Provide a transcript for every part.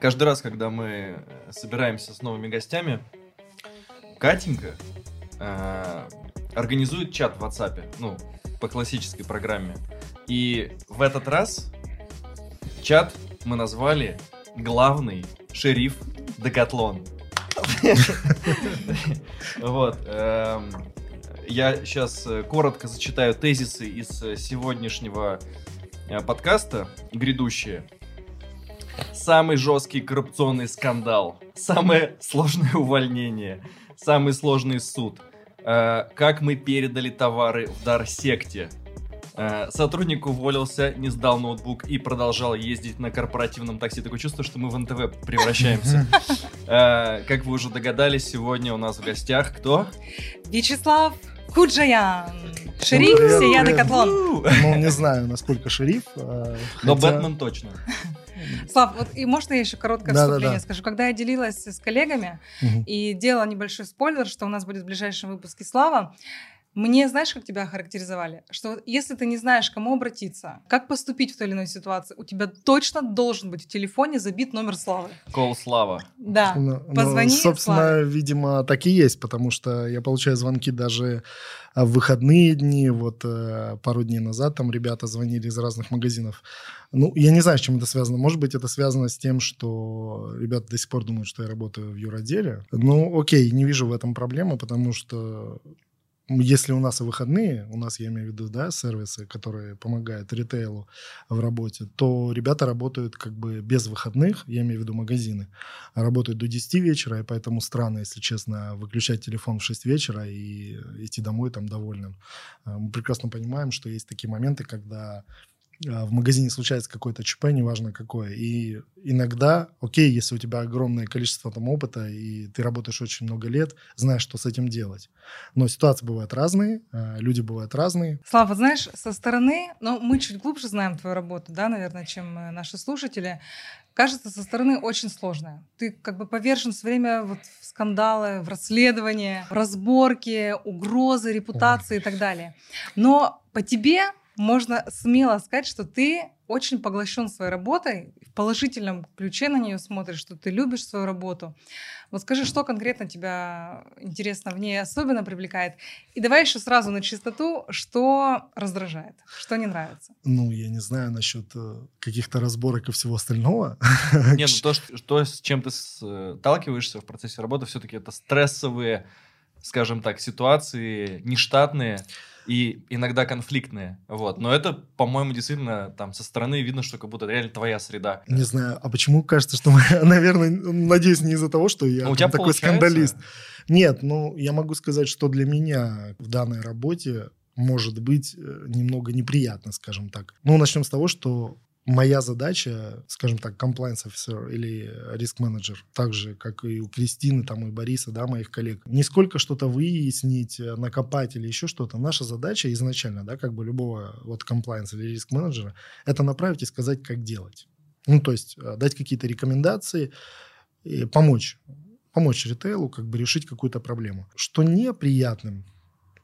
Каждый раз, когда мы собираемся с новыми гостями, Катенька э, организует чат в WhatsApp, ну, по классической программе. И в этот раз чат мы назвали «Главный шериф Декатлон». Вот. эм, Я сейчас коротко зачитаю тезисы из сегодняшнего э, подкаста, грядущие. Самый жесткий коррупционный скандал, самое сложное увольнение, самый сложный суд, э, как мы передали товары в дар секте, Э, Сотрудник уволился, не сдал ноутбук и продолжал ездить на корпоративном такси. Такое чувство, что мы в НТВ превращаемся. Э, Как вы уже догадались, сегодня у нас в гостях кто? Вячеслав Куджаян, шериф Привет, Сия привет. Декатлон. Ну, не знаю, насколько шериф. а, Но хотя- Бэтмен точно. Слав, вот и можно я еще короткое Да-да-да. вступление скажу? Когда я делилась с коллегами Мгм. и делала небольшой спойлер, что у нас будет в ближайшем выпуске Слава, мне, знаешь, как тебя характеризовали? Что если ты не знаешь, к кому обратиться, как поступить в той или иной ситуации, у тебя точно должен быть в телефоне забит номер Славы. Кол Слава. Да. Ну, ну, Позвони собственно, Славе. видимо, так и есть, потому что я получаю звонки даже а, в выходные дни. Вот э, пару дней назад там ребята звонили из разных магазинов. Ну, я не знаю, с чем это связано. Может быть, это связано с тем, что ребята до сих пор думают, что я работаю в юроделе. Ну, окей, не вижу в этом проблемы, потому что если у нас и выходные, у нас, я имею в виду, да, сервисы, которые помогают ритейлу в работе, то ребята работают как бы без выходных, я имею в виду магазины, работают до 10 вечера, и поэтому странно, если честно, выключать телефон в 6 вечера и идти домой там довольным. А, Мы прекрасно понимаем, что есть такие моменты, когда в магазине случается какое-то ЧП, неважно какое. И иногда, окей, если у тебя огромное количество там опыта, и ты работаешь очень много лет, знаешь, что с этим делать. Но ситуации бывают разные, а, люди бывают разные. Слава, знаешь, со стороны, ну, мы чуть глубже знаем твою работу, да, наверное, чем э, наши слушатели. Кажется, со стороны очень сложная. Ты как бы повержен все время вот в скандалы, в расследования, в разборки, угрозы, репутации и так далее. Но по тебе можно смело сказать, что ты очень поглощен своей работой, в положительном ключе на нее смотришь, что ты любишь свою работу. Вот скажи, что конкретно тебя интересно в ней особенно привлекает? И давай еще сразу на чистоту, что раздражает, что не нравится. Ну, я не знаю насчет э, каких-то разборок и всего остального. Нет, ну то, что, с чем ты э, сталкиваешься в процессе работы, все-таки это стрессовые, скажем так, ситуации, нештатные и иногда конфликтные. Вот. Но это, по-моему, действительно там со стороны видно, что как будто реально твоя среда. Не знаю, а почему кажется, что мы, наверное, надеюсь, не из-за того, что я Ну, у тебя такой получается? скандалист. Нет, ну, я могу сказать, что для меня в данной работе может быть э, немного неприятно, скажем так. Ну, начнем с того, что моя задача, скажем так, compliance officer или риск менеджер, так же, как и у Кристины, там, и Бориса, да, моих коллег, не сколько что-то выяснить, э, накопать или еще что-то. Наша задача изначально, да, как бы любого вот compliance или риск менеджера, это направить и сказать, как делать. Ну, то есть э, дать какие-то рекомендации, и помочь помочь ритейлу как бы решить какую-то проблему. Что неприятным,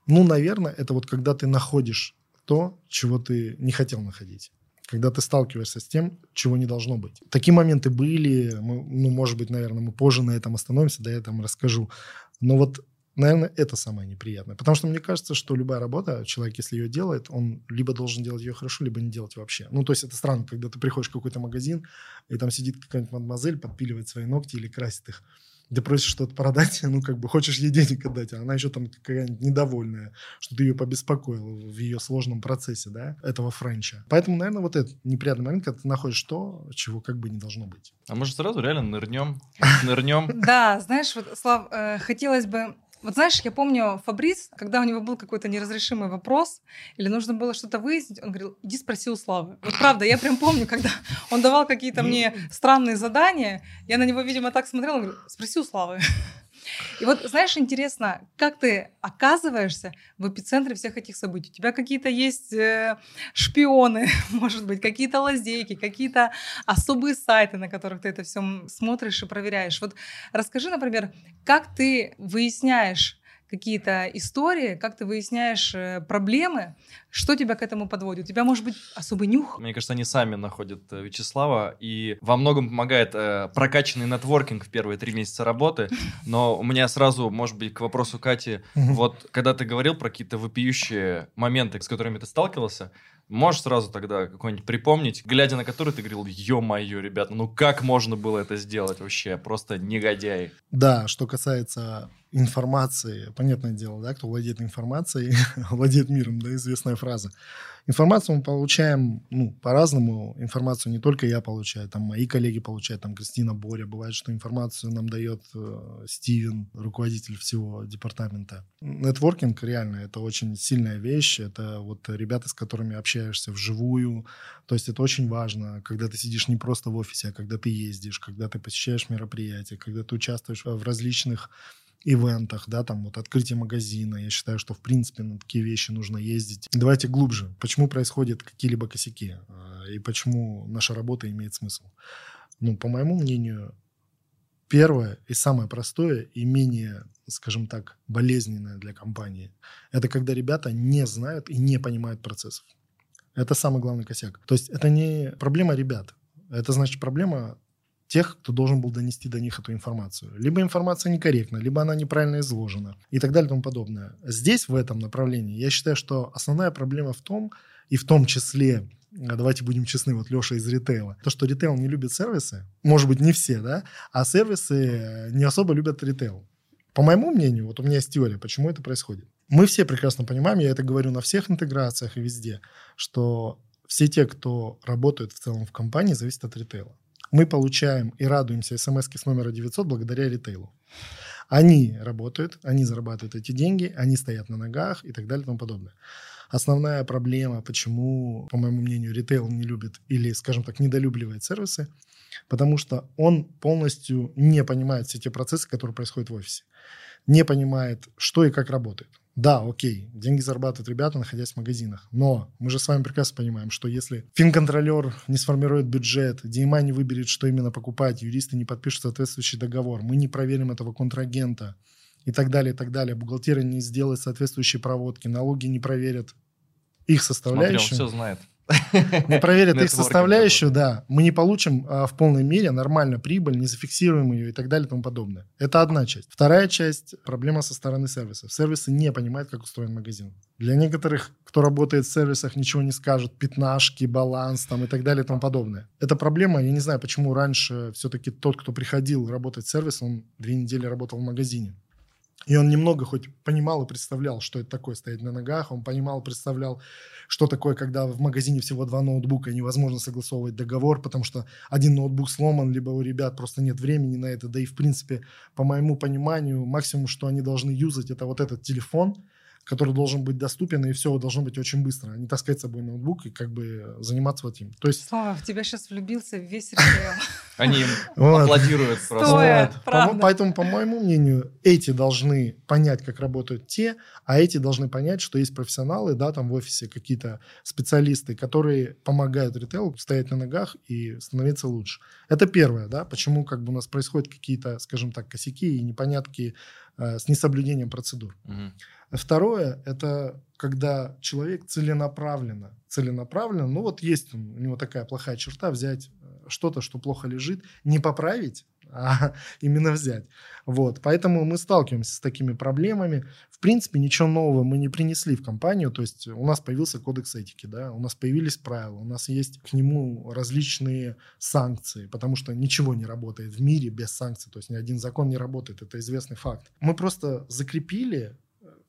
ну, наверное, это вот когда ты находишь то, чего ты не хотел находить. Когда ты сталкиваешься с тем, чего не должно быть. Такие моменты были, мы, ну, может быть, наверное, мы позже на этом остановимся, да, я там расскажу. Но вот, наверное, это самое неприятное. Потому что мне кажется, что любая работа, человек, если ее делает, он либо должен делать ее хорошо, либо не делать вообще. Ну, то есть это странно, когда ты приходишь в какой-то магазин, и там сидит какая-нибудь мадемуазель, подпиливает свои ногти или красит их ты просишь что-то продать, ну, как бы хочешь ей денег отдать, а она еще там какая-нибудь недовольная, что ты ее побеспокоил в ее сложном процессе, да, этого френча. Поэтому, наверное, вот этот неприятный момент, когда ты находишь то, чего как бы не должно быть. А может сразу реально нырнем, нырнем. Да, знаешь, вот, Слав, э, хотелось бы... Вот знаешь, я помню Фабрис, когда у него был какой-то неразрешимый вопрос, или нужно было что-то выяснить, он говорил, иди спроси у Славы. Вот правда, я прям помню, когда он давал какие-то мне странные задания, я на него, видимо, так смотрела, он говорил, спроси у Славы. И вот, знаешь, интересно, как ты оказываешься в эпицентре всех этих событий? У тебя какие-то есть э, шпионы, может быть, какие-то лазейки, какие-то особые сайты, на которых ты это все смотришь и проверяешь. Вот расскажи, например, как ты выясняешь, какие-то истории, как ты выясняешь э, проблемы, что тебя к этому подводит? У тебя может быть особый нюх? Мне кажется, они сами находят э, Вячеслава, и во многом помогает э, прокачанный нетворкинг в первые три месяца работы. Но у меня сразу, может быть, к вопросу Кати, вот когда ты говорил про какие-то вопиющие моменты, с которыми ты сталкивался, Можешь сразу тогда какой-нибудь припомнить, глядя на который ты говорил, ё-моё, ребята, ну как можно было это сделать вообще? Просто негодяй. Да, что касается информации, понятное дело, да, кто владеет информацией, владеет миром, да, известная фраза. Информацию мы получаем, ну, по-разному. Информацию не только я получаю, там мои коллеги получают, там Кристина, Боря. Бывает, что информацию нам дает э, Стивен, руководитель всего департамента. Нетворкинг реально это очень сильная вещь. Это вот ребята, с которыми общаешься вживую. То есть это очень важно, когда ты сидишь не просто в офисе, а когда ты ездишь, когда ты посещаешь мероприятия, когда ты участвуешь в различных ивентах, да, там вот открытие магазина. Я считаю, что в принципе на такие вещи нужно ездить. Давайте глубже. Почему происходят какие-либо косяки а, и почему наша работа имеет смысл? Ну, по моему мнению, первое и самое простое и менее, скажем так, болезненное для компании, это когда ребята не знают и не понимают процессов. Это самый главный косяк. То есть это не проблема ребят. Это значит проблема тех, кто должен был донести до них эту информацию. Либо информация некорректна, либо она неправильно изложена и так далее и тому подобное. Здесь, в этом направлении, я считаю, что основная проблема в том, и в том числе а давайте будем честны, вот Леша из ритейла. То, что ритейл не любит сервисы, может быть, не все, да, а сервисы не особо любят ритейл. По моему мнению, вот у меня есть теория, почему это происходит. Мы все прекрасно понимаем, я это говорю на всех интеграциях и везде, что все те, кто работают в целом в компании, зависят от ритейла мы получаем и радуемся смс с номера 900 благодаря ритейлу. Они работают, они зарабатывают эти деньги, они стоят на ногах и так далее и тому подобное. Основная проблема, почему, по моему мнению, ритейл не любит или, скажем так, недолюбливает сервисы, потому что он полностью не понимает все те процессы, которые происходят в офисе. Не понимает, что и как работает. Да, окей, деньги зарабатывают ребята, находясь в магазинах. Но мы же с вами прекрасно понимаем, что если финконтролер не сформирует бюджет, DMA не выберет, что именно покупать, юристы не подпишут соответствующий договор, мы не проверим этого контрагента и так далее, и так далее. Бухгалтерия не сделает соответствующие проводки, налоги не проверят их составляющие. Смотри, он все знает не проверят их составляющую, да, мы не получим а, в полной мере нормально прибыль, не зафиксируем ее и так далее и тому подобное. Это одна часть. Вторая часть – проблема со стороны сервисов. Сервисы не понимают, как устроен магазин. Для некоторых, кто работает в сервисах, ничего не скажут, пятнашки, баланс там и так далее и тому подобное. Это проблема, я не знаю, почему раньше все-таки тот, кто приходил работать в сервис, он две недели работал в магазине. И он немного хоть понимал и представлял, что это такое стоять на ногах. Он понимал, представлял, что такое, когда в магазине всего два ноутбука, и невозможно согласовывать договор, потому что один ноутбук сломан, либо у ребят просто нет времени на это. Да и, в принципе, по моему пониманию, максимум, что они должны юзать, это вот этот телефон – который должен быть доступен, и все должно быть очень быстро. Не таскать с собой ноутбук и как бы заниматься вот этим. То есть... Слава, в тебя сейчас влюбился весь ритейл. Они аплодируют просто. Поэтому, по моему мнению, эти должны понять, как работают те, а эти должны понять, что есть профессионалы, да, там в офисе какие-то специалисты, которые помогают ритейлу стоять на ногах и становиться лучше. Это первое, да, почему как бы у нас происходят какие-то, скажем так, косяки и непонятки с несоблюдением процедур. Угу. Второе – это когда человек целенаправленно, целенаправленно, ну вот есть у него такая плохая черта, взять э, что-то, что плохо лежит, не поправить, а именно взять. Вот. Поэтому мы сталкиваемся с такими проблемами. В принципе, ничего нового мы не принесли в компанию. То есть у нас появился кодекс этики, да, у нас появились правила, у нас есть к нему различные санкции, потому что ничего не работает в мире без санкций. То есть ни один закон не работает, это известный факт. Мы просто закрепили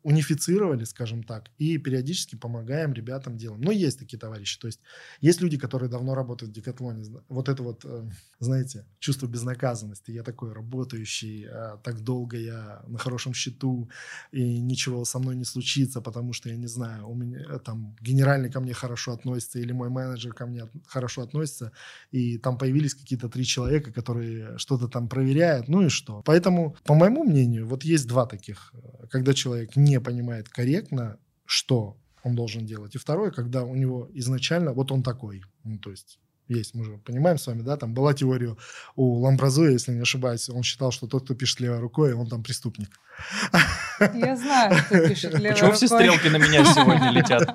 унифицировали, скажем так, и периодически помогаем ребятам делаем. Но есть такие товарищи. То есть есть люди, которые давно работают в Декатлоне. Вот это вот, э, знаете, чувство безнаказанности. Я такой работающий, а так долго я на хорошем счету, и ничего со мной не случится, потому что, я не знаю, у меня э, там генеральный ко мне хорошо относится, или мой менеджер ко мне хорошо относится, и там появились какие-то три человека, которые что-то там проверяют, ну и что. Поэтому, по моему мнению, вот есть два таких. Э, когда человек не не понимает корректно, что он должен делать. И второе, когда у него изначально, вот он такой, ну, то есть есть, мы же понимаем с вами, да, там была теория у Ламбразуя, если не ошибаюсь, он считал, что тот, кто пишет левой рукой, он там преступник. Я знаю, кто пишет левой Почему все рукой. стрелки на меня сегодня летят?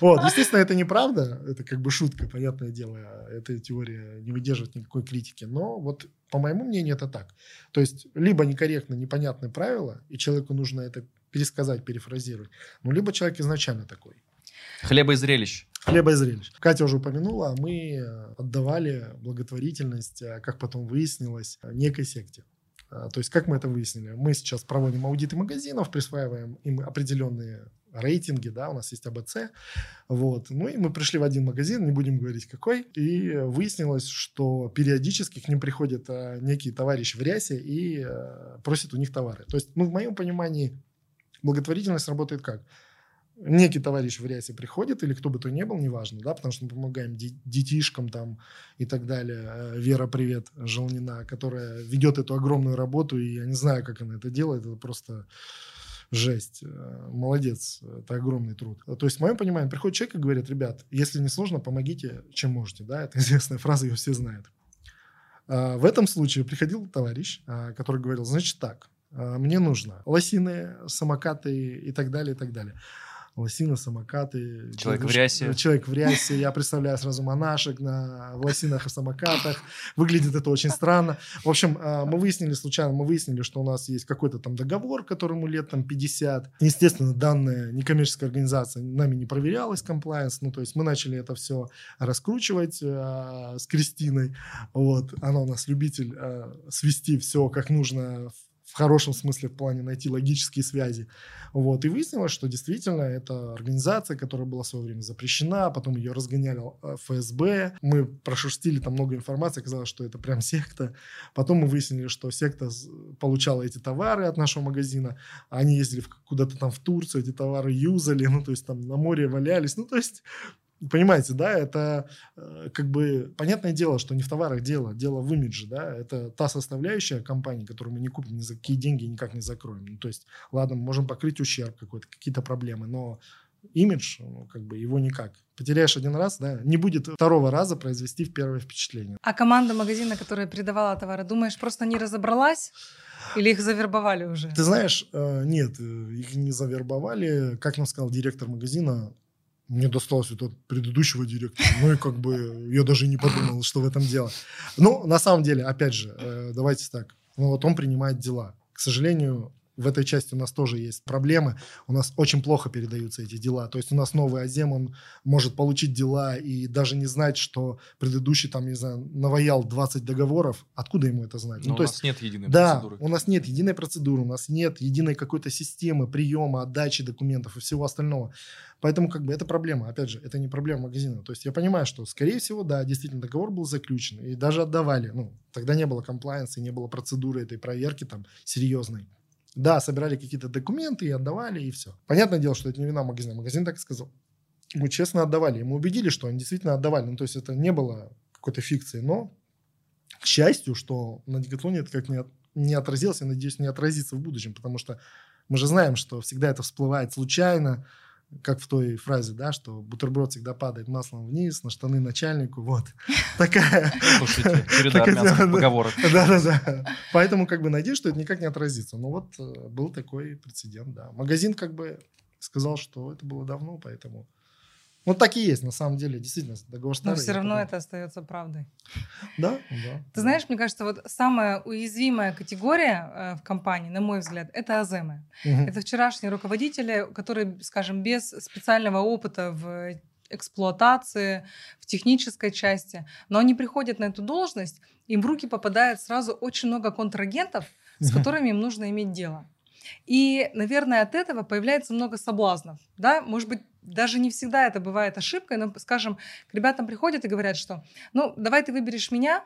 Вот, естественно, это неправда, это как бы шутка, понятное дело, эта теория не выдерживает никакой критики, но вот по моему мнению это так. То есть либо некорректно, непонятные правила, и человеку нужно это пересказать, перефразировать, ну, либо человек изначально такой. Хлеба и зрелищ. Хлеба и зрелищ. Катя уже упомянула, мы отдавали благотворительность, а, как потом выяснилось, некой секте. А, То есть, как мы это выяснили? Мы сейчас проводим аудиты магазинов, присваиваем им определенные рейтинги, да, у нас есть АБЦ, вот. Ну и мы пришли в один магазин, не будем говорить какой, и выяснилось, что периодически к ним приходят а, некие товарищи в рясе и а, просят у них товары. То есть, ну, в моем понимании, благотворительность работает как? некий товарищ в рясе приходит, или кто бы то ни был, неважно, да, потому что мы помогаем де- детишкам там и так далее. Э, Вера, привет, Желнина, которая ведет эту огромную работу, и я не знаю, как она это делает, это просто жесть. Э, Молодец, это огромный труд. То есть, в моем понимании, приходит человек и говорит, ребят, если не сложно, помогите, чем можете, да, это известная фраза, ее все знают. А, В этом случае приходил товарищ, который говорил, значит так, мне нужно лосины, самокаты и так далее, и так далее. Лосины, самокаты. Человек в рясе. Человек в рясе. Я представляю сразу монашек на лосинах и самокатах. Выглядит это очень странно. В общем, а, мы выяснили случайно, мы выяснили, что у нас есть какой-то там договор, которому лет там 50. Естественно, данная некоммерческая организация нами не проверялась, комплайенс. Ну, то есть мы начали это все раскручивать с Кристиной. Вот. Она у нас любитель свести все как нужно в хорошем смысле в плане найти логические связи. Вот. И выяснилось, что действительно это организация, которая была в свое время запрещена, потом ее разгоняли э, ФСБ. Мы прошерстили там много информации, оказалось, что это прям секта. Потом мы выяснили, что секта получала эти товары от нашего магазина. Они ездили куда-то там в Турцию, эти товары юзали, ну, то есть там на море валялись. Ну, то есть Понимаете, да, это э, как бы понятное дело, что не в товарах дело, дело в имидже, да, это та составляющая компании, которую мы не купим ни за какие деньги никак не закроем. Ну, то есть, ладно, мы можем покрыть ущерб какой-то, какие-то проблемы, но имидж, ну, как бы его никак. Потеряешь один раз, да, не будет второго раза произвести в первое впечатление. А команда магазина, которая передавала товары, думаешь, просто не разобралась? Или их завербовали уже? Ты знаешь, э, нет, э, их не завербовали. Как нам сказал директор магазина, мне досталось это от предыдущего директора. Ну и как бы я даже не подумал, что в этом дело. Ну, на самом деле, опять же, э, давайте так. Ну вот он принимает дела. К сожалению, в этой части у нас тоже есть проблемы. У нас очень плохо передаются эти дела. То есть у нас новый Азем, он может получить дела и даже не знать, что предыдущий там, не знаю, наваял 20 договоров. Откуда ему это знать? Но ну, у то нас есть нет единой да, процедуры. у нас нет единой процедуры, у нас нет единой какой-то системы приема, отдачи документов и всего остального. Поэтому как бы это проблема. Опять же, это не проблема магазина. То есть я понимаю, что, скорее всего, да, действительно договор был заключен и даже отдавали. Ну, тогда не было комплайенса и не было процедуры этой проверки там серьезной. Да, собирали какие-то документы и отдавали, и все. Понятное дело, что это не вина магазина. Магазин так и сказал. Мы честно отдавали. И мы убедили, что они действительно отдавали. Ну, то есть это не было какой-то фикции. Но, к счастью, что на Декатлоне это как не, от- не отразилось, я надеюсь, не отразится в будущем, потому что мы же знаем, что всегда это всплывает случайно, как в той фразе, да, что бутерброд всегда падает маслом вниз, на штаны начальнику, вот. Такая... Слушайте, череда армянских поговорок. Да-да-да. Поэтому как бы надеюсь, что это никак не отразится. Но вот э, был такой прецедент, да. Магазин как бы сказал, что это было давно, поэтому... Вот так и есть, на самом деле, действительно, договор Но старый. все равно это остается правдой. Да, да. Ты знаешь, мне кажется, вот самая уязвимая категория э, в компании, на мой взгляд, это аземы. Это вчерашние руководители, которые, скажем, без специального опыта в эксплуатации, в технической части, но они приходят на эту должность, им в руки попадает сразу очень много контрагентов, с которыми им нужно иметь дело. И, наверное, от этого появляется много соблазнов. Да? Может быть, даже не всегда это бывает ошибкой, но, скажем, к ребятам приходят и говорят, что ну, давай ты выберешь меня,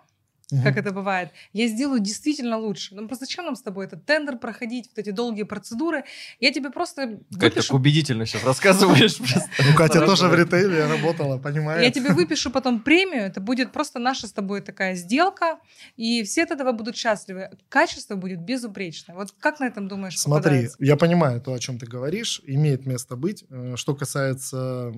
Мгм. как это бывает, я сделаю действительно лучше. Ну, просто зачем нам с тобой этот тендер проходить, вот эти долгие процедуры? Я тебе просто Как так выпишу, убедительно сейчас рассказываешь. Ну, Катя тоже в ритейле работала, понимаешь? я тебе выпишу потом премию, это будет просто наша с тобой такая сделка, и все от этого будут счастливы. Качество будет безупречное. Вот как на этом думаешь? Смотри, я понимаю то, о чем ты говоришь, имеет место быть. Э, Что касается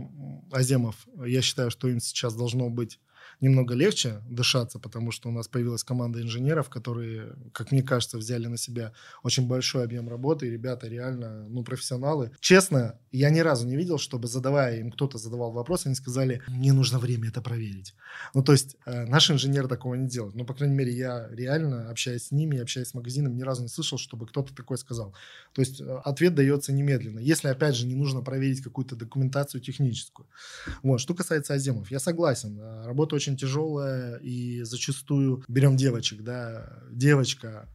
аземов, я считаю, что им сейчас должно быть немного легче дышаться, потому что у нас появилась команда инженеров, которые, как мне кажется, взяли на себя очень большой объем работы, и ребята реально, ну, профессионалы. Честно, я ни разу не видел, чтобы, задавая им, кто-то задавал вопрос, они сказали, мне нужно время это проверить. Ну, то есть э, наши инженеры такого не делают. Ну, по крайней мере, я реально, общаясь с ними, общаясь с магазином, ни разу не слышал, чтобы кто-то такое сказал. То есть э, ответ дается немедленно. Если, опять же, не нужно проверить какую-то документацию техническую. Вот. Что касается аземов, я согласен. Э, работа очень тяжелая, и зачастую берем девочек, да, девочка,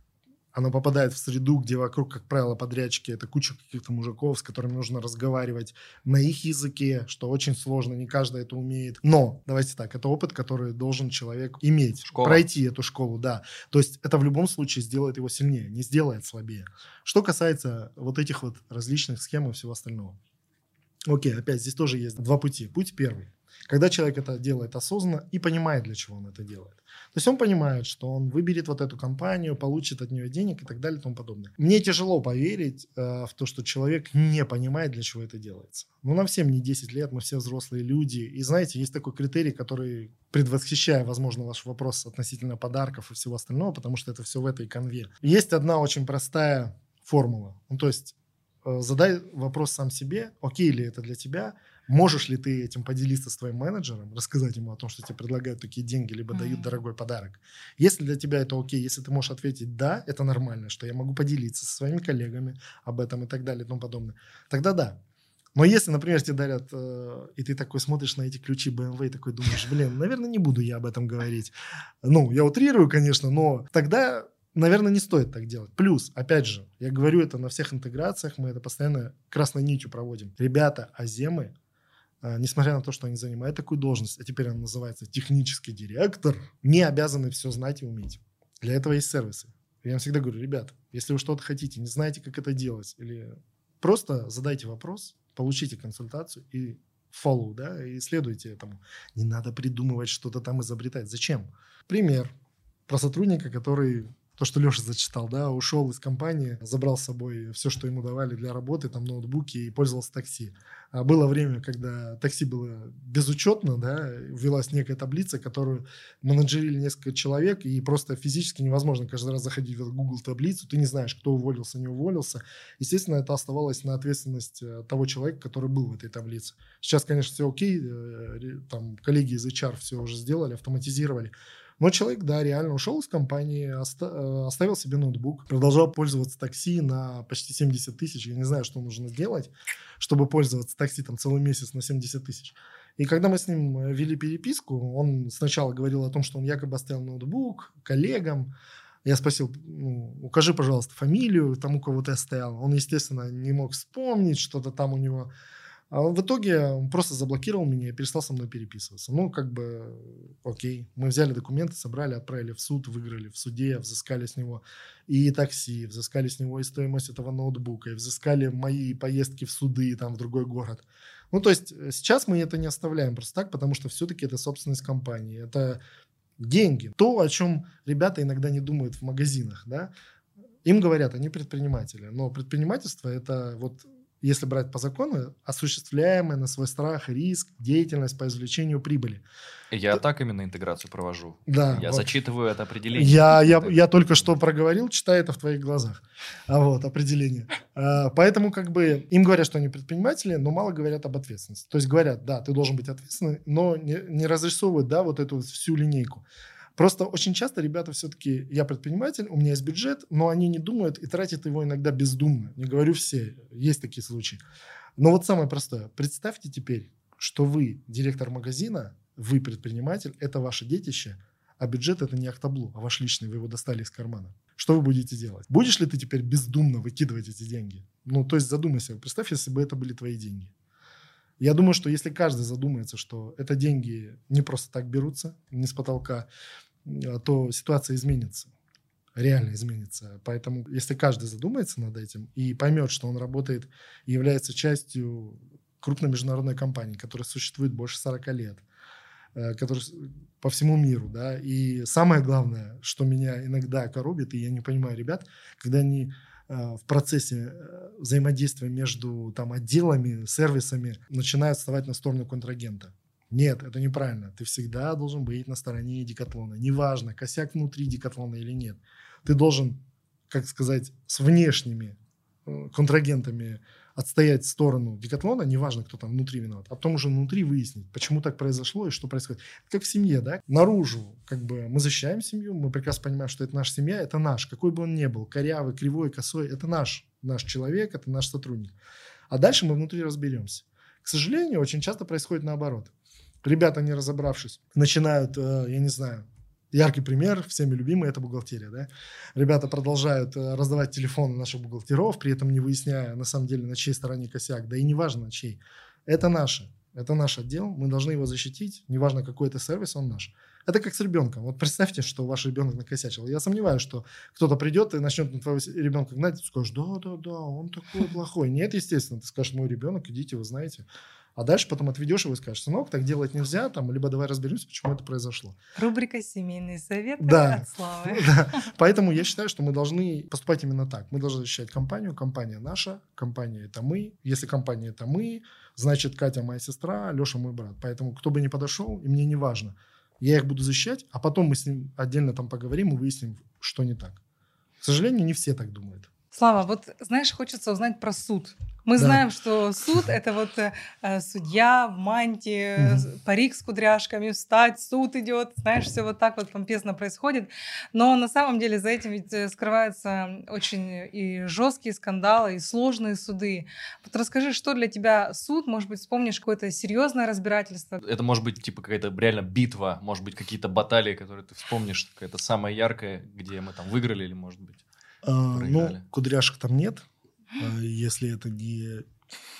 она попадает в среду, где вокруг, как правило, подрядчики, это куча каких-то мужиков, с которыми нужно разговаривать на их языке, что очень сложно, не каждый это умеет. Но, давайте так, это опыт, который должен человек иметь, Школа. пройти эту школу, да. То есть это в любом случае сделает его сильнее, не сделает слабее. Что касается вот этих вот различных схем и всего остального. Окей, опять здесь тоже есть два пути. Путь первый. Когда человек это делает осознанно и понимает, для чего он это делает. То есть он понимает, что он выберет вот эту компанию, получит от нее денег и так далее и тому подобное. Мне тяжело поверить э, в то, что человек не понимает, для чего это делается. Ну, нам всем не 10 лет, мы все взрослые люди. И знаете, есть такой критерий, который, предвосхищая, возможно, ваш вопрос относительно подарков и всего остального, потому что это все в этой конве. Есть одна очень простая формула. Ну, то есть э, задай вопрос сам себе, окей ли это для тебя, Можешь ли ты этим поделиться с твоим менеджером, рассказать ему о том, что тебе предлагают такие деньги, либо mm-hmm. дают дорогой подарок? Если для тебя это окей, если ты можешь ответить «да», это нормально, что я могу поделиться со своими коллегами об этом и так далее и тому подобное, тогда да. Но если, например, тебе дарят, э, и ты такой смотришь на эти ключи BMW и такой думаешь, блин, наверное, не буду я об этом говорить. Ну, я утрирую, конечно, но тогда наверное, не стоит так делать. Плюс, опять же, я говорю это на всех интеграциях, мы это постоянно красной нитью проводим. Ребята, аземы несмотря на то, что они занимают такую должность, а теперь она называется технический директор, не обязаны все знать и уметь. Для этого есть сервисы. Я им всегда говорю, ребята, если вы что-то хотите, не знаете, как это делать, или просто задайте вопрос, получите консультацию и follow, да, и следуйте этому. Не надо придумывать что-то там изобретать. Зачем? Пример про сотрудника, который то, что Леша зачитал, да, ушел из компании, забрал с собой все, что ему давали для работы, там ноутбуки и пользовался такси. А было время, когда такси было безучетно, да, ввелась некая таблица, которую менеджерили несколько человек, и просто физически невозможно каждый раз заходить в Google таблицу, ты не знаешь, кто уволился, не уволился. Естественно, это оставалось на ответственность э, того человека, который был в этой таблице. Сейчас, конечно, все окей, э, там коллеги из HR все уже сделали, автоматизировали. Но человек, да, реально ушел из компании, э, оставил себе ноутбук, продолжал пользоваться такси на почти 70 тысяч. Я не знаю, что нужно сделать, чтобы пользоваться такси там целый месяц на 70 тысяч. И когда мы с ним э, вели переписку, он сначала говорил о том, что он якобы оставил ноутбук коллегам. Я спросил, ну, укажи, пожалуйста, фамилию тому, кого ты оставил. Он, естественно, не мог вспомнить, что-то там у него а в итоге он просто заблокировал меня и перестал со мной переписываться. Ну, как бы, окей. Мы взяли документы, собрали, отправили в суд, выиграли в суде, взыскали с него и такси, взыскали с него и стоимость этого ноутбука, и взыскали мои поездки в суды, там, в другой город. Ну, то есть э, сейчас мы это не оставляем просто так, потому что все-таки это собственность компании. Это деньги. То, о чем ребята иногда не думают в магазинах, да. Им говорят, они предприниматели. Но предпринимательство – это вот если брать по закону, осуществляемая на свой страх и риск деятельность по извлечению прибыли. Я Т... так именно интеграцию провожу. Да. Я вот. зачитываю это определение. Я, я, я только что проговорил, читаю это в твоих глазах. А вот, определение. А, поэтому как бы им говорят, что они предприниматели, но мало говорят об ответственности. То есть говорят, да, ты должен быть ответственным, но не, не разрисовывают, да, вот эту всю линейку. Просто очень часто ребята все-таки, я предприниматель, у меня есть бюджет, но они не думают и тратят его иногда бездумно. Не говорю все, есть такие случаи. Но вот самое простое. Представьте теперь, что вы директор магазина, вы предприниматель, это ваше детище, а бюджет это не ахтаблу, а ваш личный, вы его достали из кармана. Что вы будете делать? Будешь ли ты теперь бездумно выкидывать эти деньги? Ну, то есть задумайся, представь, если бы это были твои деньги. Я думаю, что если каждый задумается, что это деньги не просто так берутся, не с потолка, то ситуация изменится реально изменится. Поэтому, если каждый задумается над этим и поймет, что он работает и является частью крупной международной компании, которая существует больше 40 лет, э, которая по всему миру, да, и самое главное, что меня иногда коробит, и я не понимаю ребят, когда они э, в процессе э, взаимодействия между там, отделами, сервисами начинают вставать на сторону контрагента. Нет, это неправильно. Ты всегда должен быть на стороне декатлона. Неважно, косяк внутри декатлона или нет. Ты должен, как сказать, с внешними э, контрагентами отстоять сторону декатлона, неважно, кто там внутри виноват, а потом уже внутри выяснить, почему так произошло и что происходит. Как в семье, да? Наружу, как бы, мы защищаем семью, мы прекрасно понимаем, что это наша семья, это наш, какой бы он ни был, корявый, кривой, косой, это наш, наш человек, это наш сотрудник. А дальше мы внутри разберемся. К сожалению, очень часто происходит наоборот. Ребята, не разобравшись, начинают, э, я не знаю, Яркий пример, всеми любимый, это бухгалтерия. Да? Ребята продолжают э, раздавать телефоны наших бухгалтеров, при этом не выясняя, на самом деле, на чьей стороне косяк. Да и не важно, на чьей. Это наше. Это наш отдел, мы должны его защитить. Неважно, какой это сервис, он наш. Это как с ребенком. Вот представьте, что ваш ребенок накосячил. Я сомневаюсь, что кто-то придет и начнет на твоего ребенка гнать, и скажешь, да-да-да, он такой плохой. Нет, естественно, ты скажешь, мой ребенок, идите, вы знаете. А дальше потом отведешь его и скажешь, сынок, так делать нельзя, там, либо давай разберемся, почему это произошло. Рубрика «Семейный совет» да. от Славы. Да. Поэтому я считаю, что мы должны поступать именно так. Мы должны защищать компанию. Компания наша, компания это мы. Если компания это мы, значит Катя моя сестра, Леша мой брат. Поэтому кто бы ни подошел, и мне не важно. Я их буду защищать, а потом мы с ним отдельно там поговорим и выясним, что не так. К сожалению, не все так думают. Слава, вот знаешь, хочется узнать про суд. Мы да. знаем, что суд это вот э, судья в мантии, угу. парик с кудряшками, встать, суд идет, знаешь, все вот так вот помпезно происходит. Но на самом деле за этим ведь э, скрываются очень и жесткие скандалы, и сложные суды. Вот расскажи, что для тебя суд? Может быть, вспомнишь какое-то серьезное разбирательство? Это может быть типа какая-то реально битва, может быть, какие-то баталии, которые ты вспомнишь, какая-то самая яркая, где мы там выиграли или может быть. А, ну, кудряшек там нет, если это не...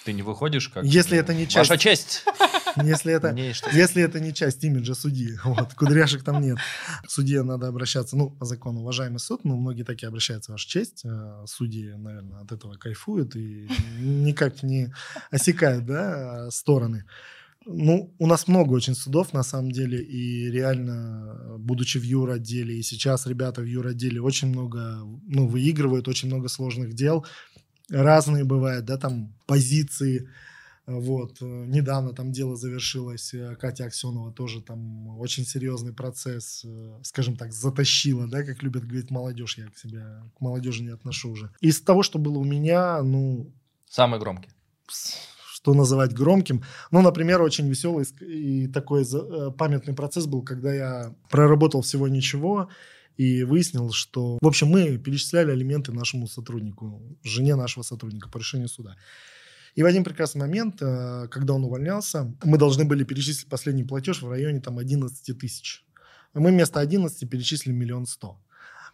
Ты не выходишь как... Если это не часть... Ваша честь! Если это, если это не часть имиджа судьи, вот, кудряшек там нет. К судье надо обращаться, ну, по закону, уважаемый суд, но многие такие обращаются, ваша честь. А, судьи, наверное, от этого кайфуют и никак не осекают, да, стороны. Ну, у нас много очень судов, на самом деле, и реально, будучи в юротделе, и сейчас ребята в юротделе очень много, ну, выигрывают, очень много сложных дел. Разные бывают, да, там позиции, вот, недавно там дело завершилось, Катя Аксенова тоже там очень серьезный процесс, скажем так, затащила, да, как любят говорить молодежь, я к себе, к молодежи не отношу уже. Из того, что было у меня, ну... Самый громкий что называть громким. Ну, например, очень веселый и такой э, памятный процесс был, когда я проработал всего ничего и выяснил, что... В общем, мы перечисляли алименты нашему сотруднику, жене нашего сотрудника по решению суда. И в один прекрасный момент, э, когда он увольнялся, мы должны были перечислить последний платеж в районе там 11 тысяч. Мы вместо 11 перечислили миллион сто.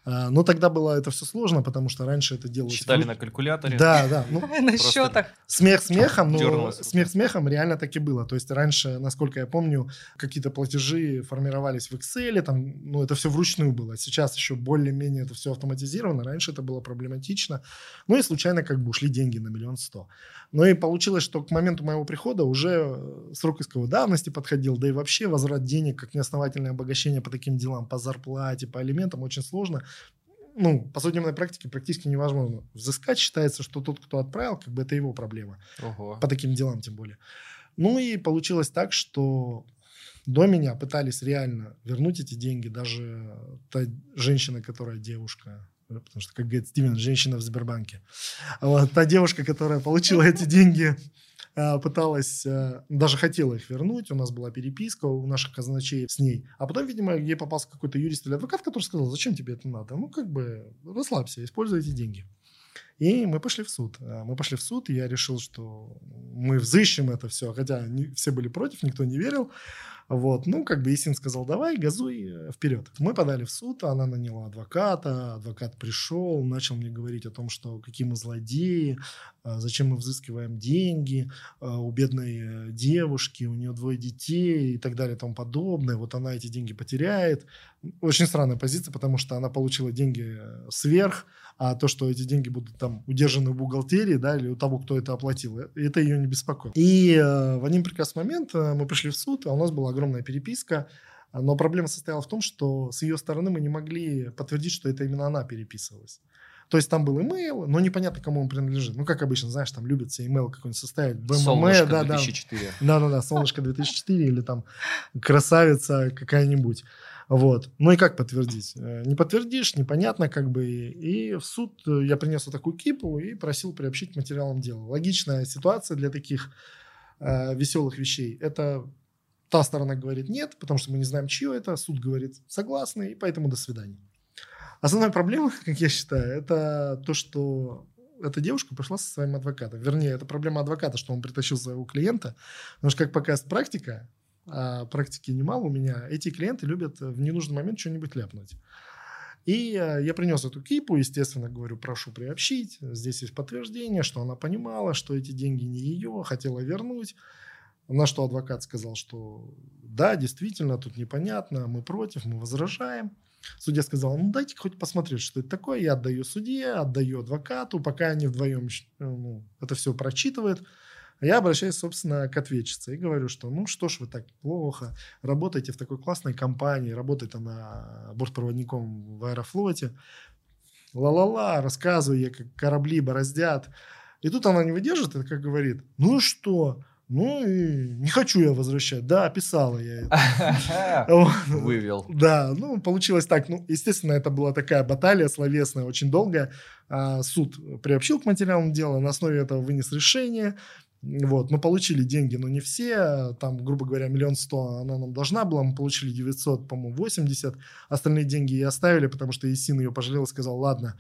А, но тогда было это все сложно, потому что раньше это делалось... Считали в... на калькуляторе? Да, да. Ну, на счетах. Смех смехом, но смех смехом реально так и было. То есть раньше, насколько я помню, какие-то платежи формировались в Excel, там, ну, это все вручную было. Сейчас еще более-менее это все автоматизировано. Раньше это было проблематично. Ну и случайно как бы ушли деньги на миллион сто. Ну и получилось, что к моменту моего прихода уже срок исковой давности подходил, да и вообще возврат денег как неосновательное обогащение по таким делам, по зарплате, по алиментам очень сложно ну, по судебной практике практически невозможно взыскать. Считается, что тот, кто отправил, как бы это его проблема. Ого. По таким делам тем более. Ну и получилось так, что до меня пытались реально вернуть эти деньги. Даже та женщина, которая девушка, потому что, как говорит Стивен, женщина в Сбербанке. Вот, та девушка, которая получила эти деньги Э, пыталась, э, даже хотела их вернуть, у нас была переписка у наших казначей с ней. А потом, видимо, ей попался какой-то юрист или адвокат, который сказал, зачем тебе это надо? Ну, как бы, расслабься, используй эти деньги. И мы пошли в суд. Э, мы пошли в суд, и я решил, что мы взыщем это все, хотя не, все были против, никто не верил. Вот, ну, как бы Исин сказал, давай, газуй э, вперед. Мы подали в суд, она наняла адвоката, адвокат пришел, начал мне говорить о том, что какие мы злодеи, а, зачем мы взыскиваем деньги у бедной э, девушки, у нее двое детей и так далее и тому подобное. Вот она эти деньги потеряет. Очень странная позиция, потому что она получила деньги э, сверх, а то, что эти деньги будут там удержаны в бухгалтерии, да, или у того, кто это оплатил, это ее не беспокоит. И э, в один прекрасный момент мы пришли в суд, а у нас была огромная переписка. Но проблема состояла в том, что с ее стороны мы не могли подтвердить, что это именно она переписывалась. То есть там был имейл, но непонятно, кому он принадлежит. Ну, как обычно, знаешь, там любят все имейл какой-нибудь составить. БММ, Солнышко да, 2004. Да, да, да, солнышко 2004 или там красавица какая-нибудь. Вот. Ну и как подтвердить? Э, Не подтвердишь, непонятно как бы. И в суд э, я принес вот такую кипу и просил приобщить к материалам дела. Логичная ситуация для таких э, веселых вещей. Это та сторона говорит нет, потому что мы не знаем, чье это. Суд говорит согласны, и поэтому до свидания. Основная проблема, как я считаю, это то, что эта девушка пошла со своим адвокатом. Вернее, это проблема адвоката, что он притащил своего клиента. Потому что, как показывает практика, а практики немало у меня, эти клиенты любят в ненужный момент что-нибудь ляпнуть. И э, я принес эту кипу, естественно, говорю, прошу приобщить. Здесь есть подтверждение, что она понимала, что эти деньги не ее, хотела вернуть. На что адвокат сказал, что да, действительно, тут непонятно, мы против, мы возражаем. Судья сказал, ну дайте хоть посмотреть, что это такое. Я отдаю судье, отдаю адвокату, пока они вдвоем ну, это все прочитывают. А я обращаюсь, собственно, к ответчице и говорю, что ну что ж вы так плохо, работаете в такой классной компании, работаете на бортпроводником в Аэрофлоте. Ла-ла-ла, рассказываю я, как корабли бороздят. И тут она не выдержит и как говорит, ну что? Ну и не хочу я возвращать. Да, писала я это. Вывел. Да, ну, получилось так. Ну, естественно, это была такая баталия словесная, очень долгая. А, суд приобщил к материалам дела, на основе этого вынес решение. Вот, мы получили деньги, но не все. Там, грубо говоря, миллион сто она нам должна была. Мы получили 900, по-моему, 80. Остальные деньги ей оставили, потому что Есин ее пожалел и сказал, ладно,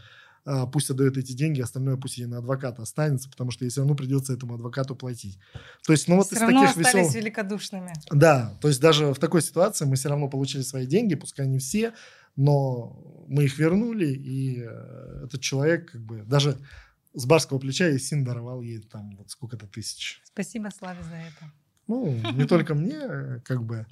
а, пусть отдает эти деньги, остальное пусть ей на адвоката останется, потому что ей все равно придется этому адвокату платить. То есть, ну вот Все из равно таких остались веселых... великодушными. Да, то есть даже в такой ситуации мы все равно получили свои деньги, пускай не все, но мы их вернули, и э, этот человек как бы даже с барского плеча Есин даровал ей там вот сколько-то тысяч. Спасибо Славе за это. Ну, не только мне, как бы,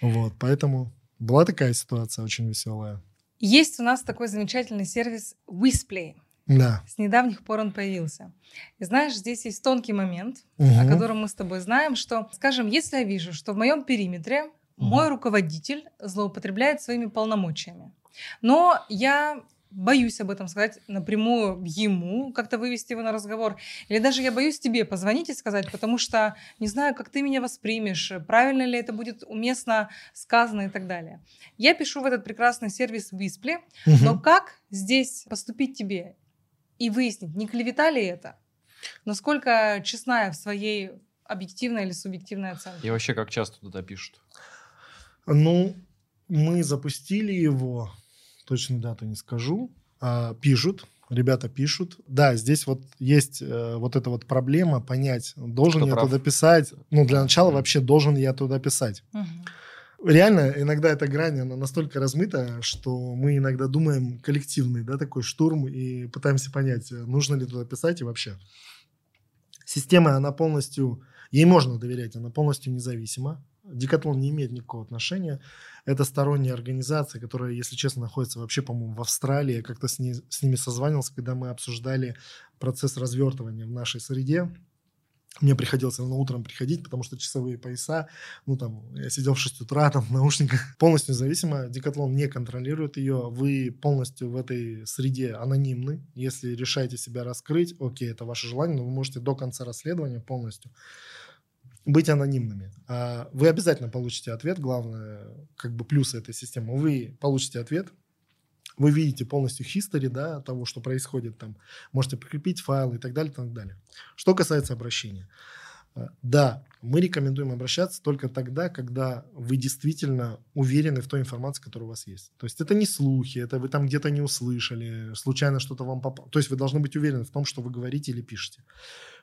вот, поэтому была такая ситуация очень веселая. Есть у нас такой замечательный сервис Whisplay. Да. С недавних пор он появился. И знаешь, здесь есть тонкий момент, о Мгм. котором мы с тобой знаем, что, скажем, если я вижу, что в моем периметре мой руководитель злоупотребляет своими полномочиями, но я боюсь об этом сказать напрямую ему, как-то вывести его на разговор, или даже я боюсь тебе позвонить и сказать, потому что не знаю, как ты меня воспримешь, правильно ли это будет уместно сказано и так далее. Я пишу в этот прекрасный сервис Whisplay, Мгм. но как здесь поступить тебе и выяснить, не клевета ли это? Насколько честная в своей объективной или субъективной оценке? И вообще, как часто туда пишут? Ну, мы запустили его, точно дату не скажу, а, пишут, ребята пишут. Да, здесь вот есть э, вот эта вот проблема понять, должен Кто я прав. туда писать. Ну, для начала вообще должен я туда писать. Мгм. Реально, иногда эта грань, она настолько размыта, что мы иногда думаем коллективный, да, такой штурм и пытаемся понять, э, нужно ли туда писать и вообще. Система, она полностью, ей можно доверять, она полностью независима. Декатлон не имеет никакого отношения. Это сторонняя организация, которая, если честно, находится вообще, по-моему, в Австралии. Я как-то с, ней- с ними созванивался, когда мы обсуждали процесс развертывания в нашей среде. Мне приходилось равно утром приходить, потому что часовые пояса, ну там, я сидел в 6 утра там в наушниках, полностью зависимо, Декатлон не контролирует ее, вы полностью в этой среде анонимны, если решаете себя раскрыть, окей, это ваше желание, но вы можете до конца расследования полностью быть анонимными. А Вы обязательно получите ответ, главное, как бы плюсы этой системы, вы получите ответ, вы видите полностью history, да, того, что происходит там, можете прикрепить файлы и так далее, и так далее. Что касается обращения. Э, Да, мы рекомендуем обращаться только тогда, когда вы действительно уверены в той информации, которая у вас есть. То есть это не слухи, это вы там где-то не услышали, случайно что-то вам попало. То есть вы должны быть уверены в том, что вы говорите или пишете.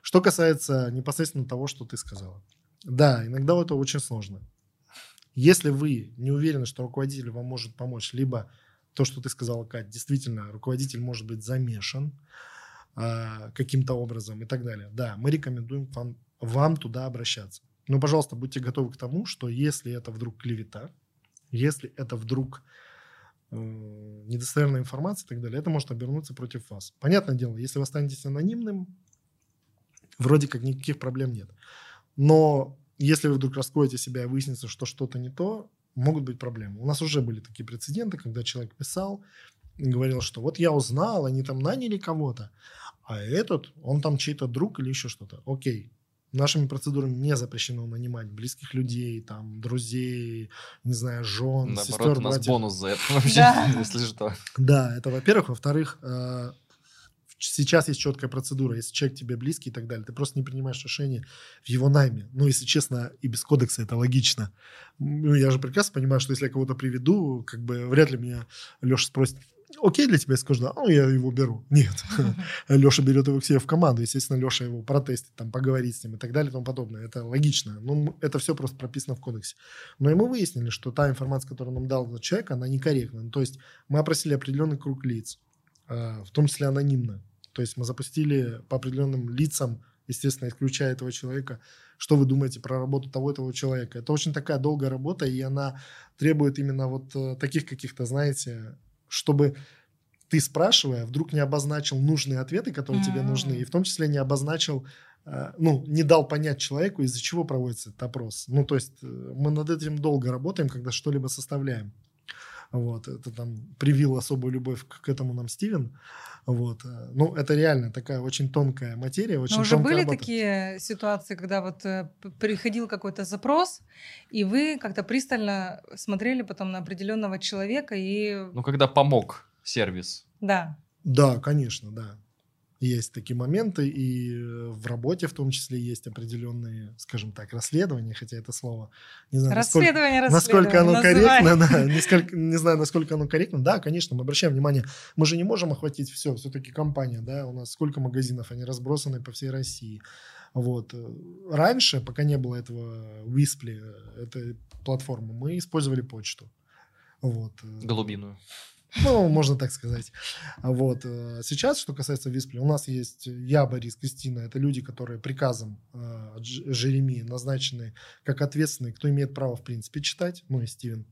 Что касается непосредственно того, что ты сказала. Да, иногда это очень сложно. Если вы не уверены, что руководитель вам может помочь, либо то, что ты сказала, Кать, действительно, руководитель может быть замешан а, каким-то образом и так далее. Да, мы рекомендуем вам, вам туда обращаться. Но, пожалуйста, будьте готовы к тому, что если это вдруг клевета, если это вдруг э, недостоверная информация и так далее, это может обернуться против вас. Понятное дело, если вы останетесь анонимным, вроде как никаких проблем нет. Но если вы вдруг раскроете себя и выяснится, что что-то не то, могут быть проблемы. У нас уже были такие прецеденты, когда человек писал, говорил, что вот я узнал, они там наняли кого-то, а этот, он там чей-то друг или еще что-то. Окей, Нашими процедурами не запрещено нанимать близких людей, там, друзей, не знаю, жен, Наоборот, сестер, у нас братьев. бонус за это вообще, Да. если что. Да, это во-первых. Во-вторых, э, сейчас есть четкая процедура. Если человек тебе близкий и так далее, ты просто не принимаешь решение в его найме. Ну, если честно, и без кодекса это логично. Ну, я же прекрасно понимаю, что если я кого-то приведу, как бы вряд ли меня Леша спросит, окей для тебя? Скажу, да, ну, я его беру. Нет. Леша берет его к себе в команду. Естественно, Леша его протестит, там, поговорить с ним и так далее и тому подобное. Это логично. Ну, это все просто прописано в кодексе. Но и мы выяснили, что та информация, которую нам дал этот человек, она некорректна. Ну, то есть мы опросили определенный круг лиц, э, в том числе анонимно. То есть мы запустили по определенным лицам, естественно, исключая этого человека, что вы думаете про работу того этого человека. Это очень такая долгая работа, и она требует именно вот э, таких каких-то, знаете, чтобы ты, спрашивая, вдруг не обозначил нужные ответы, которые тебе М. нужны, и в том числе не обозначил, э, ну, не дал понять человеку, из-за чего проводится этот опрос. Ну, то есть э, мы над этим долго работаем, когда что-либо составляем. Вот, это там привил особую любовь к, к этому нам Стивен. Вот, э, ну, это реально такая очень тонкая материя, очень Но уже тонкая были работа. такие ситуации, когда вот э, приходил какой-то запрос, и вы как-то пристально смотрели потом на определенного человека и Ну, когда помог сервис. да, Да, конечно, да. Есть такие моменты, и э, в работе в том числе есть определенные, скажем так, расследования, хотя это слово не знаю, насколько, расследование, насколько расследование, оно называй. корректно, да, несколько- не знаю, насколько оно корректно. Да, конечно, мы обращаем внимание, мы же не можем охватить все, все-таки компания, да, у нас сколько магазинов, они разбросаны по всей России. Вот. э, Раньше, пока не было этого Whispley, э, этой платформы, мы использовали почту. Вот. Голубиную. Ну, можно так сказать. Вот. э, Сейчас, что касается Виспли, у нас есть я, Борис, Кристина. Это люди, которые приказом э, Жеремии назначены как ответственные, кто имеет право, в принципе, читать. Ну и Стивен.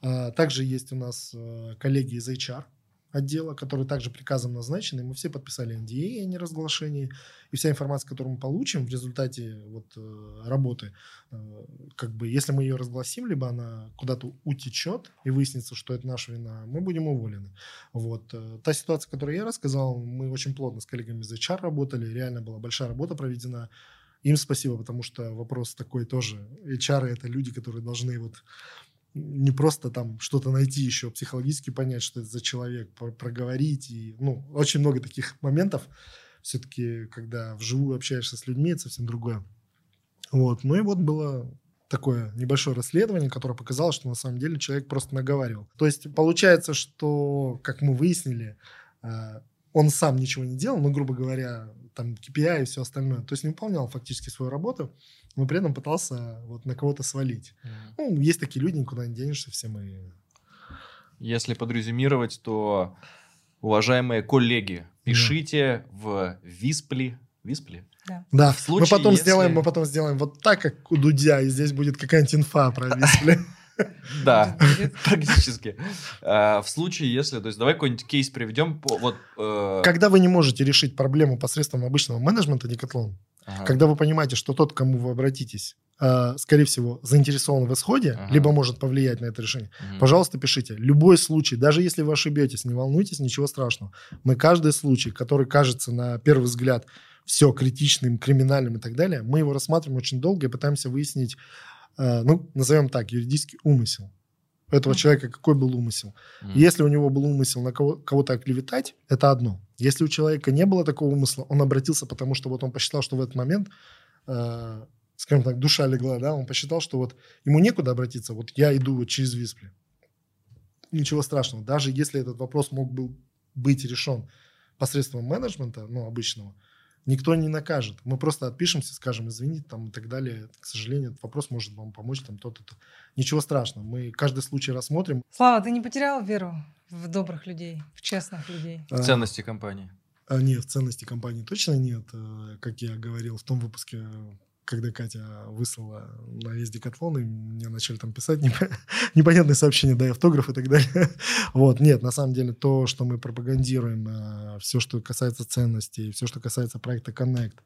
А, Также есть у нас э, коллеги из HR отдела, которые также приказом назначены. Мы все подписали NDA о неразглашении. И вся информация, которую мы получим в результате вот, э, работы, э, как бы, если мы ее разгласим, либо она куда-то утечет и выяснится, что это наша вина, мы будем уволены. Вот. э, Та ситуация, которую я рассказал, мы очень плотно с коллегами из HR работали, реально была большая работа проведена. Им спасибо, потому что вопрос такой тоже. HR — это люди, которые должны вот не просто там что-то найти еще, психологически понять, что это за человек, про- проговорить. И, ну, очень много таких моментов. Все-таки, когда вживую общаешься с людьми, это совсем другое. Вот. Ну и вот было такое небольшое расследование, которое показало, что на самом деле человек просто наговаривал. То есть получается, что, как мы выяснили, э, он сам ничего не делал, ну, грубо говоря, там KPI и все остальное. То есть не выполнял фактически свою работу, но при этом пытался вот на кого-то свалить. Ну, есть такие люди, никуда не денешься, все мы... Если подрезюмировать, то, уважаемые коллеги, пишите в Виспли. Виспли? Да, В случае, мы потом если- сделаем, мы потом сделаем вот так, как у Дудя, и здесь будет какая-нибудь инфа про Виспли. Да, практически. А, В случае, если... То есть давай какой-нибудь кейс приведем. по- Вот, э, Когда вы не можете решить проблему посредством обычного менеджмента Декатлон, ага. когда вы понимаете, что тот, к кому вы обратитесь, э, скорее всего, заинтересован в исходе, Ага. либо может повлиять на это решение, Мгм. пожалуйста, пишите. Любой случай, даже если вы ошибетесь, не волнуйтесь, ничего страшного. Мы каждый случай, который кажется на первый взгляд все критичным, криминальным и так далее, мы его рассматриваем очень долго и пытаемся выяснить, э, ну, назовем так, юридический умысел. Этого Мгм. человека какой был умысел? Мгм. Если у него был умысел на кого- кого-то оклеветать, это одно. Если у человека не было такого умысла, он обратился, потому что вот он посчитал, что в этот момент, э, скажем так, душа легла, да, он посчитал, что вот ему некуда обратиться, вот я иду вот через Виспли. Ничего страшного. Даже если этот вопрос мог был быть решен посредством менеджмента, ну, обычного, никто не накажет. Мы просто отпишемся, скажем, извините, там и так далее. К сожалению, этот вопрос может вам помочь, там то-то. то. Ничего страшного. Мы каждый случай рассмотрим. Слава, ты не потерял веру в добрых людей, в честных людей? А, Ценности компании. А, нет, ценности компании точно нет. Э, Как я говорил в том выпуске, когда Катя выслала на весь Декатлон, и мне начали там писать непо- непонятные сообщения, дай автограф и так далее. Вот, нет, на самом деле то, что мы пропагандируем, все, что касается ценностей, все, что касается проекта Connect,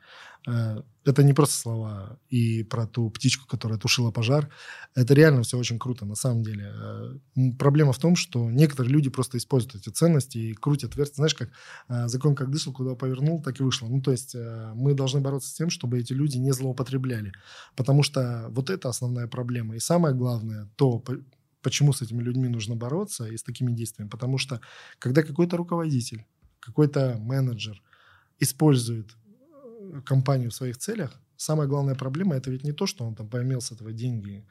э, это не просто слова и про ту птичку, которая тушила пожар. Это реально все очень круто, на самом деле. Э, проблема в том, что некоторые люди просто используют эти ценности и крутят вверх. Знаешь, как э, закон как дышал, куда повернул, так и вышло. Ну, то есть э, мы должны бороться с тем, чтобы эти люди не злоупотребляли. Потому что вот это основная проблема. И самое главное, то, почему с этими людьми нужно бороться и с такими действиями. Потому что когда какой-то руководитель, какой-то менеджер использует компанию в своих целях, самая главная проблема это ведь не то, что он там поимел с этого деньги,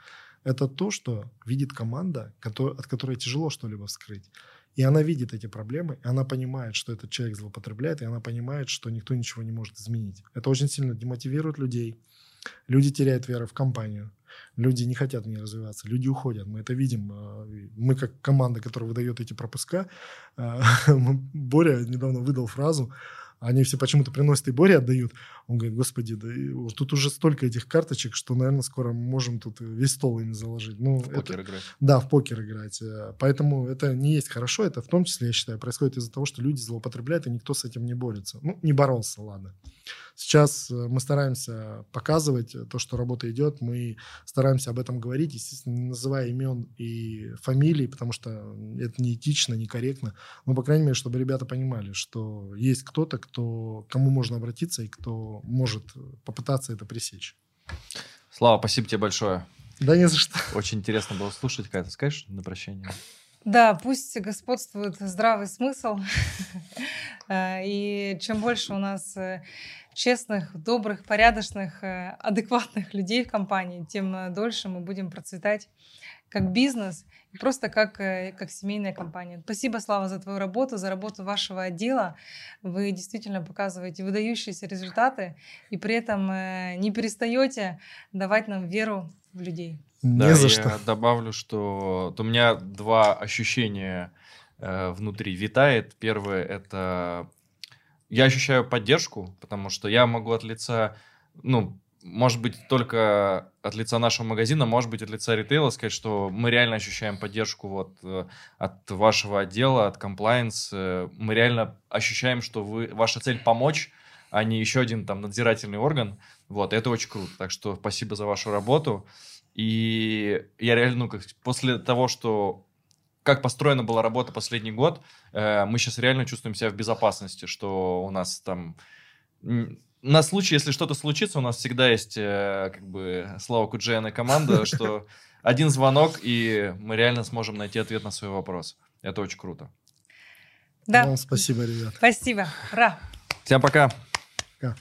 это то, что видит команда, от которой тяжело что-либо вскрыть. И она видит эти проблемы, и она понимает, что этот человек злоупотребляет, и она понимает, что никто ничего не может изменить. Это очень сильно демотивирует людей. Люди теряют веру в компанию. Люди не хотят в ней развиваться. Люди уходят. Мы это видим. А, мы как команда, которая выдает эти пропуска. А, Боря недавно выдал фразу они все почему-то приносят и Боре отдают. Он говорит, господи, да тут уже столько этих карточек, что, наверное, скоро можем тут весь стол ими заложить. Ну, в это, покер играть. Да, в покер играть. Э, поэтому это не есть хорошо. Это в том числе, я считаю, происходит из-за того, что люди злоупотребляют, и никто с этим не борется. Ну, не боролся, ладно. Сейчас э, мы стараемся показывать то, что работа идет. Мы стараемся об этом говорить, естественно, не называя имен и фамилий, потому что это неэтично, некорректно. Но, по крайней мере, чтобы ребята понимали, что есть кто-то, кто, кому можно обратиться и кто может попытаться это пресечь. Слава, спасибо тебе большое. Да не за что. Очень интересно было слушать. Ты скажешь на прощание? Да, пусть господствует здравый смысл. Э, и чем больше у нас э, честных, добрых, порядочных, э, адекватных людей в компании, тем дольше мы будем процветать как бизнес просто как, как семейная компания. Спасибо, Слава, за твою работу, за работу вашего отдела. Вы действительно показываете выдающиеся результаты и при этом не перестаете давать нам веру в людей. Не да, за я что. добавлю, что у меня два ощущения э, внутри витает. Первое это я ощущаю поддержку, потому что я могу от лица, ну, может быть, только от лица нашего магазина, может быть, от лица ритейла сказать, что мы реально ощущаем поддержку вот э, от вашего отдела, от комплайенс. Э, мы реально ощущаем, что вы, ваша цель помочь, а не еще один там надзирательный орган. Вот, это очень круто. Так что спасибо за вашу работу. И я реально, ну, как, после того, что как построена была работа последний год, э, мы сейчас реально чувствуем себя в безопасности, что у нас там на случай, если что-то случится, у нас всегда есть э, как бы Слава Куджаяна и команда, что один звонок, и мы реально сможем найти ответ на свой вопрос. Это очень круто. Да. спасибо, ребят. Спасибо. Ура. Всем пока. Ja.